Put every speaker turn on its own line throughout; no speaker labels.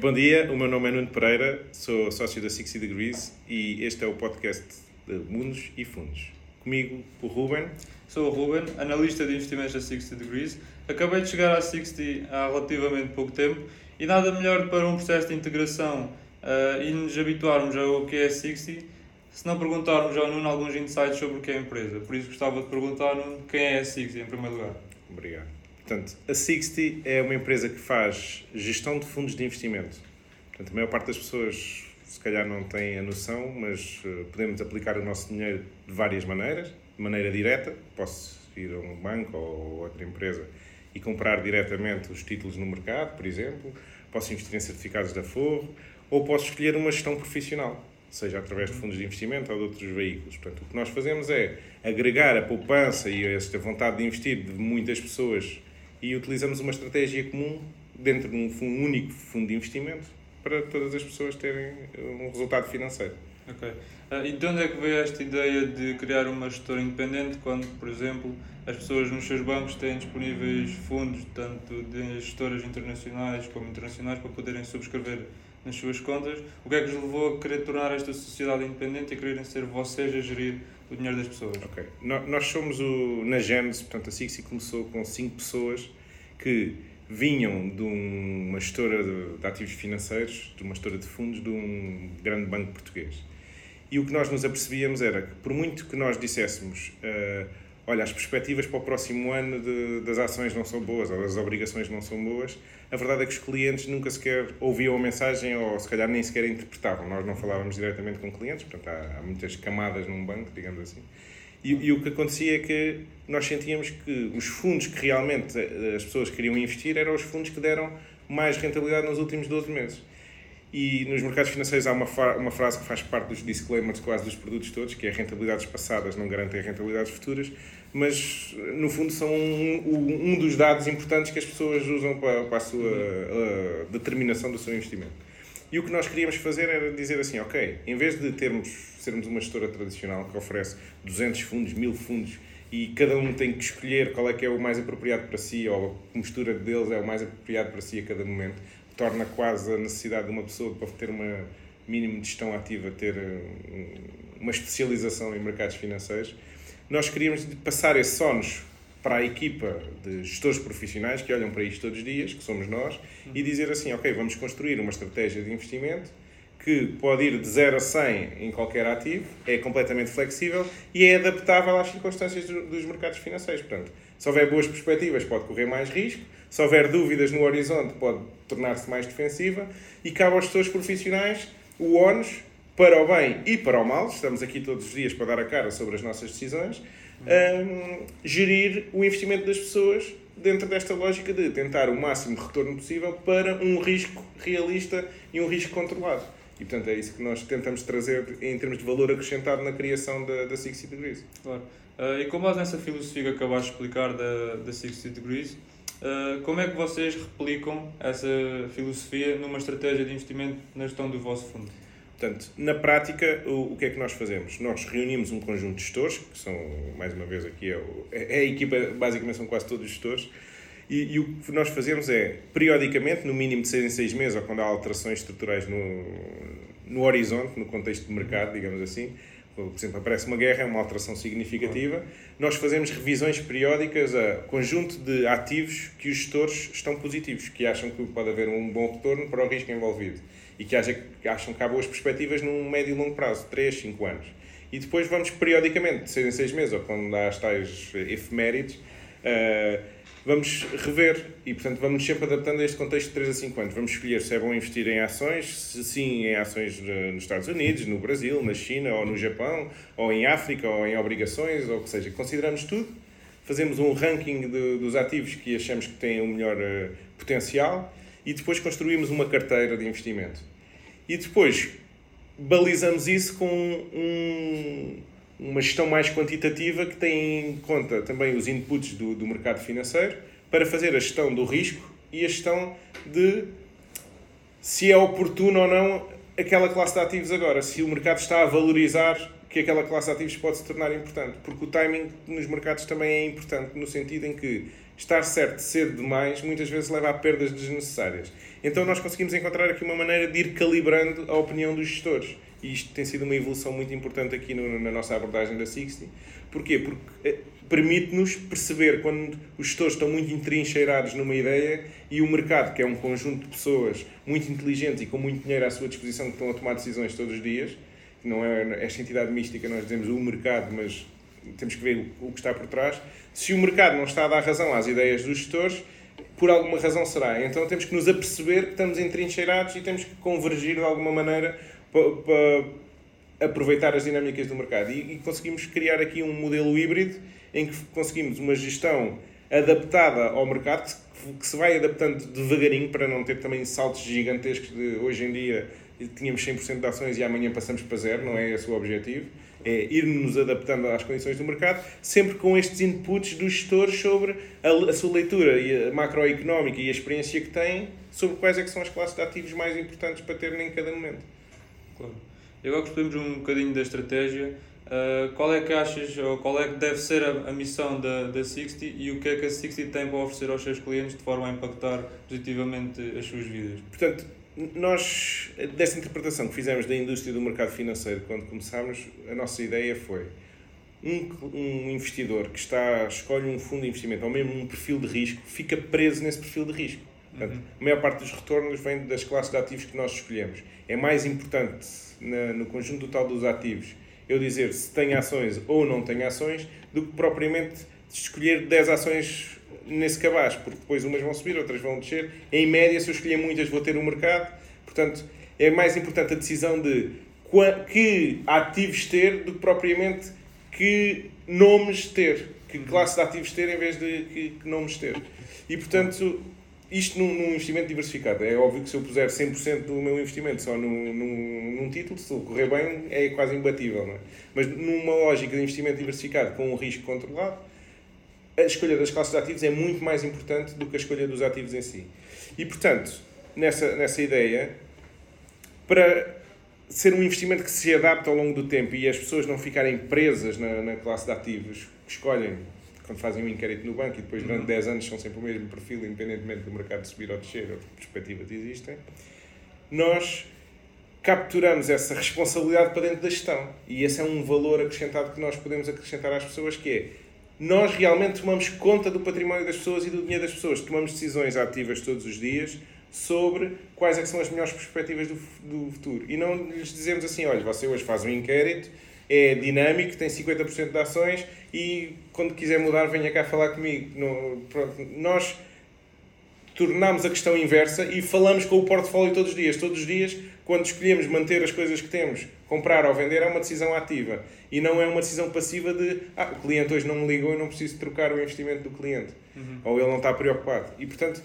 Bom dia, o meu nome é Nuno Pereira, sou sócio da 60 Degrees e este é o podcast de Mundos e Fundos. Comigo, o Ruben.
Sou o Ruben, analista de investimentos da 60 Degrees. Acabei de chegar à 60 há relativamente pouco tempo e nada melhor para um processo de integração uh, e nos habituarmos ao que é a 60 se não perguntarmos ao Nuno alguns insights sobre o que é a empresa. Por isso gostava de perguntar, Nuno, quem é a 60 em primeiro lugar.
Obrigado. Portanto, a Sixty é uma empresa que faz gestão de fundos de investimento. Portanto, a maior parte das pessoas se calhar não tem a noção, mas uh, podemos aplicar o nosso dinheiro de várias maneiras. De maneira direta, posso ir a um banco ou outra empresa e comprar diretamente os títulos no mercado, por exemplo. Posso investir em certificados da Forro ou posso escolher uma gestão profissional, seja através de fundos de investimento ou de outros veículos. Portanto, o que nós fazemos é agregar a poupança e esta vontade de investir de muitas pessoas e utilizamos uma estratégia comum dentro de um, fundo, único fundo de investimento para todas as pessoas terem um resultado financeiro.
Ok. Uh, e de onde é que veio esta ideia de criar uma gestora independente quando, por exemplo, as pessoas nos seus bancos têm disponíveis fundos, tanto de gestoras internacionais como internacionais, para poderem subscrever nas suas contas? O que é que os levou a querer tornar esta sociedade independente e quererem ser vocês a gerir o dinheiro das pessoas.
Ok. Nós somos o, na Gênesis, portanto, a Sixi começou com cinco pessoas que vinham de uma gestora de, de, ativos financeiros, de uma gestora de fundos, de um grande banco português. E o que nós nos apercebíamos era que, por muito que nós disséssemos, uh, olha, as perspectivas para o próximo ano de, das ações não são boas, ou das obrigações não são boas, a verdade é que os clientes nunca sequer ouviam a mensagem ou se calhar nem sequer interpretavam. Nós não falávamos diretamente com clientes, portanto há, há muitas camadas num banco, digamos assim. E, e, o que acontecia é que nós sentíamos que os fundos que realmente eh, as pessoas queriam investir eram os fundos que deram mais rentabilidade nos últimos 12 meses. E nos mercados financeiros há uma, uma frase que faz parte dos disclaimers quase dos produtos todos, que é rentabilidades passadas não garantem rentabilidades futuras, mas no fundo são um, um dos dados importantes que as pessoas usam para, para a sua determinação do seu investimento. E o que nós queríamos fazer era dizer assim, ok, em vez de termos, sermos uma gestora tradicional que oferece 200 fundos, 1000 fundos, e cada um tem que escolher qual é que é o mais apropriado para si, ou a mistura deles é o mais apropriado para si a cada momento, torna quase a necessidade de uma pessoa para ter uma mínimo de gestão ativa, ter uma especialização em mercados financeiros. Nós queríamos passar esses ónus para a equipa de gestores profissionais que olham para isto todos os dias, que somos nós, e dizer assim, ok, vamos construir uma estratégia de investimento que pode ir de 0 a 100 em qualquer ativo, é completamente flexível e é adaptável às circunstâncias dos mercados financeiros. Portanto, se houver boas perspectivas, pode correr mais risco, se houver dúvidas no horizonte, pode tornar-se mais defensiva e cabe aos gestores profissionais o ónus para o bem e para o mal, estamos aqui todos os dias para dar a cara sobre as nossas decisões, um, gerir o investimento das pessoas dentro desta lógica de tentar o máximo retorno possível para um risco realista e um risco controlado. E, portanto, é isso que nós tentamos trazer em termos de valor acrescentado na criação da, da 60 Degrees.
Claro. Uh, e com base nessa filosofia que acabaste de explicar da, da 60 Degrees, uh, como é que vocês replicam essa filosofia numa estratégia de investimento na gestão do vosso fundo?
Portanto, na prática, o, o que é que nós fazemos? Nós reunimos um conjunto de gestores, que são, mais uma vez, aqui é, o, é a equipa, basicamente são quase todos os gestores, e, e, o que nós fazemos é, periodicamente, no mínimo de seis em seis meses, ou quando há alterações estruturais no, no horizonte, no contexto de mercado, digamos assim, por exemplo, aparece uma guerra, é uma alteração significativa, nós fazemos revisões periódicas a conjunto de ativos que os gestores estão positivos, que acham que pode haver um bom retorno para o risco envolvido e que acham que há boas perspectivas num médio e longo prazo, 3, 5 anos. E depois vamos periodicamente, de 6 em 6 meses, ou quando há as tais efemérides, uh, vamos rever e, portanto, vamos sempre adaptando a este contexto de 3 a 5 anos. Vamos escolher se é bom investir em ações, se sim em ações nos Estados Unidos, no Brasil, na China ou no Japão, ou em África, ou em obrigações, ou o que seja. Consideramos tudo, fazemos um ranking de, dos ativos que achamos que têm o um melhor uh, potencial e depois construímos uma carteira de investimento. E depois balizamos isso com um uma gestão mais quantitativa que tem em conta também os inputs do, do mercado financeiro para fazer a gestão do risco e a gestão de se é oportuno ou não aquela classe de ativos agora, se o mercado está a valorizar que aquela classe de ativos pode se tornar importante, porque o timing nos mercados também é importante, no sentido em que estar certo cedo demais muitas vezes leva a perdas desnecessárias. Então nós conseguimos encontrar aqui uma maneira de ir calibrando a opinião dos gestores. E isto tem sido uma evolução muito importante aqui no, na nossa abordagem da Sixty. Porquê? Porque eh, permite-nos perceber quando os gestores estão muito entrincheirados numa ideia e o mercado, que é um conjunto de pessoas muito inteligentes e com muito dinheiro à sua disposição que estão a tomar decisões todos os dias, não é esta entidade mística, nós dizemos o mercado, mas temos que ver o que está por trás. Se o mercado não está a dar razão às ideias dos gestores, por alguma razão será. Então temos que nos aperceber que estamos entrincheirados e temos que convergir de alguma maneira para, aproveitar as dinâmicas do mercado. E, e, conseguimos criar aqui um modelo híbrido em que conseguimos uma gestão adaptada ao mercado, que, se vai adaptando devagarinho para não ter também saltos gigantescos de hoje em dia tínhamos 100% de ações e amanhã passamos para zero, não é esse o objetivo. É ir-nos adaptando às condições do mercado, sempre com estes inputs dos gestores sobre a, a sua leitura e a macroeconómica e a experiência que têm sobre quais é que são as classes de ativos mais importantes para terem em cada momento.
Claro. E agora percebemos um bocadinho da estratégia. Uh, qual é que achas, ou qual é que deve ser a, a missão da, da Sixty e o que é que a Sixty tem para oferecer aos seus clientes de forma a impactar positivamente as suas vidas?
Portanto, nós, dessa interpretação que fizemos da indústria do mercado financeiro quando começámos, a nossa ideia foi um, um investidor que está, escolhe um fundo de investimento ou mesmo um perfil de risco, fica preso nesse perfil de risco. Portanto, uhum. A maior parte dos retornos vem das classes de ativos que nós escolhemos. É mais importante na, no conjunto total dos ativos eu dizer se tem ações ou não tem ações do que propriamente escolher 10 ações nesse cabaz, porque depois umas vão subir, outras vão descer. Em média, se eu escolher muitas, vou ter um mercado. Portanto, é mais importante a decisão de que ativos ter do que propriamente que nomes ter, que classe de ativos ter em vez de que, que nomes ter. E, portanto, isto num, num, investimento diversificado. É óbvio que se eu puser 100% do meu investimento só num, num, num título, se correr bem, é quase imbatível. É? Mas numa lógica de investimento diversificado com um risco controlado, a escolha das classes de ativos é muito mais importante do que a escolha dos ativos em si. E, portanto, nessa, nessa ideia, para ser um investimento que se adapta ao longo do tempo e as pessoas não ficarem presas na, na classe de ativos que escolhem quando fazem um inquérito no banco e depois durante uhum. 10 anos são sempre o mesmo perfil, independentemente do mercado subir ou descer, as perspectivas existem, nós capturamos essa responsabilidade para dentro da gestão. E esse é um valor acrescentado que nós podemos acrescentar às pessoas, que é nós realmente tomamos conta do património das pessoas e do dinheiro das pessoas. Tomamos decisões ativas todos os dias sobre quais é são as melhores perspectivas do, do futuro. E não lhes dizemos assim, olha, você hoje faz um inquérito, é dinâmico, tem 50% de ações e quando quiser mudar venha cá falar comigo. No, pronto, nós tornamos a questão inversa e falamos com o portfólio todos os dias. Todos os dias, quando escolhemos manter as coisas que temos, comprar ou vender, é uma decisão ativa. E não é uma decisão passiva de ah, o cliente hoje não me ligou e não preciso trocar o investimento do cliente. Uhum. Ou ele não está preocupado. E, portanto,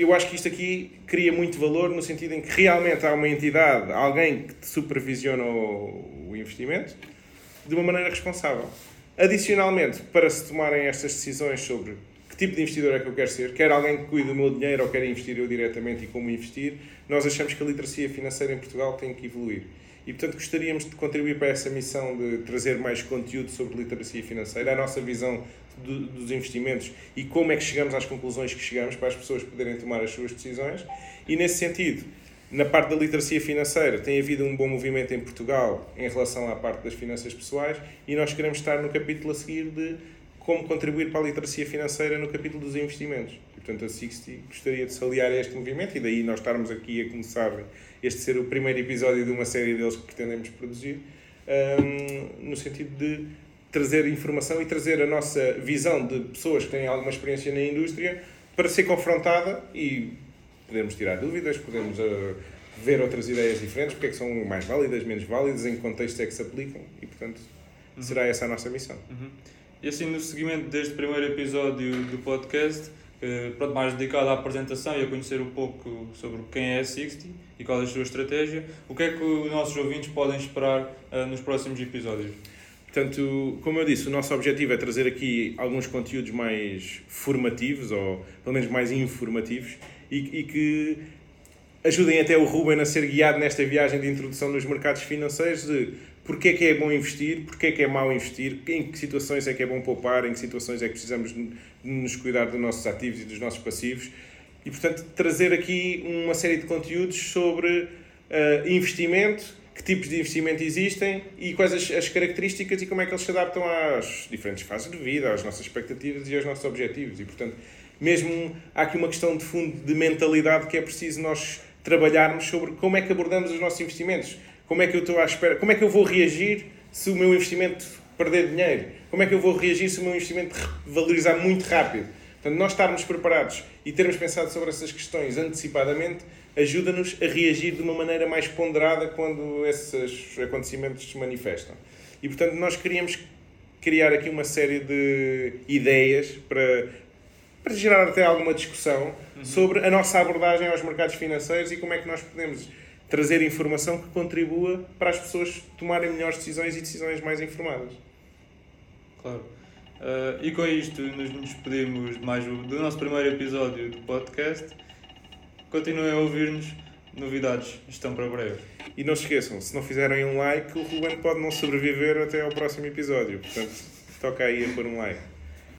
eu acho que isto aqui cria muito valor no sentido em que realmente há uma entidade, alguém que supervisiona o investimento de uma maneira responsável. Adicionalmente, para se tomarem estas decisões sobre que tipo de investidor é que eu quero ser, quer alguém que cuide do meu dinheiro ou quer investir eu diretamente e como investir, nós achamos que a literacia financeira em Portugal tem que evoluir. E, portanto, gostaríamos de contribuir para essa missão de trazer mais conteúdo sobre literacia financeira, a nossa visão do, dos investimentos e como é que chegamos às conclusões que chegamos para as pessoas poderem tomar as suas decisões. E, nesse sentido, na parte da literacia financeira, tem havido um bom movimento em Portugal em relação à parte das finanças pessoais e nós queremos estar no capítulo a seguir de como contribuir para a literacia financeira no capítulo dos investimentos. Portanto, a Sixty gostaria de se aliar a este movimento e daí nós estarmos aqui a começar este ser o primeiro episódio de uma série deles que pretendemos produzir, um, no sentido de trazer informação e trazer a nossa visão de pessoas que têm alguma experiência na indústria para ser confrontada e podemos tirar dúvidas, podemos uh, ver outras ideias diferentes, porque é que são mais válidas, menos válidas, em que contexto é que se aplicam e, portanto, uhum. será essa a nossa missão.
Uhum. E assim, no seguimento deste primeiro episódio do podcast, pronto, mais dedicado à apresentação e a conhecer um pouco sobre quem é a Sixty e qual é a sua estratégia, o que é que os nossos ouvintes podem esperar uh, nos próximos episódios?
Portanto, como eu disse, o nosso objetivo é trazer aqui alguns conteúdos mais formativos, ou pelo menos mais informativos, e, e que ajudem até o Ruben a ser guiado nesta viagem de introdução nos mercados financeiros de porque é que é bom investir, porque é que é mau investir, em que situações é que é bom poupar, em que situações é que precisamos nos cuidar dos nossos ativos e dos nossos passivos. E, portanto, trazer aqui uma série de conteúdos sobre uh, investimento, que tipos de investimento existem e quais as, as, características e como é que eles se adaptam às diferentes fases de vida, às nossas expectativas e aos nossos objetivos. E, portanto, mesmo há aqui uma questão de fundo de mentalidade que é preciso nós trabalharmos sobre como é que abordamos os nossos investimentos como é que eu estou à espera? Como é que eu vou reagir se o meu investimento perder dinheiro? Como é que eu vou reagir se o meu investimento valorizar muito rápido? Portanto, nós estarmos preparados e termos pensado sobre essas questões antecipadamente ajuda-nos a reagir de uma maneira mais ponderada quando esses acontecimentos se manifestam. E, portanto, nós queríamos criar aqui uma série de ideias para, para gerar até alguma discussão uhum. sobre a nossa abordagem aos mercados financeiros e como é que nós podemos trazer informação que contribua para as pessoas tomarem melhores decisões e decisões mais informadas.
Claro. Uh, e com isto nos despedimos de mais do nosso primeiro episódio do podcast. Continuem a ouvir-nos, novidades estão para breve.
E não se esqueçam, se não fizerem um like, o Ruben pode não sobreviver até ao próximo episódio. Portanto, toca aí a pôr um like.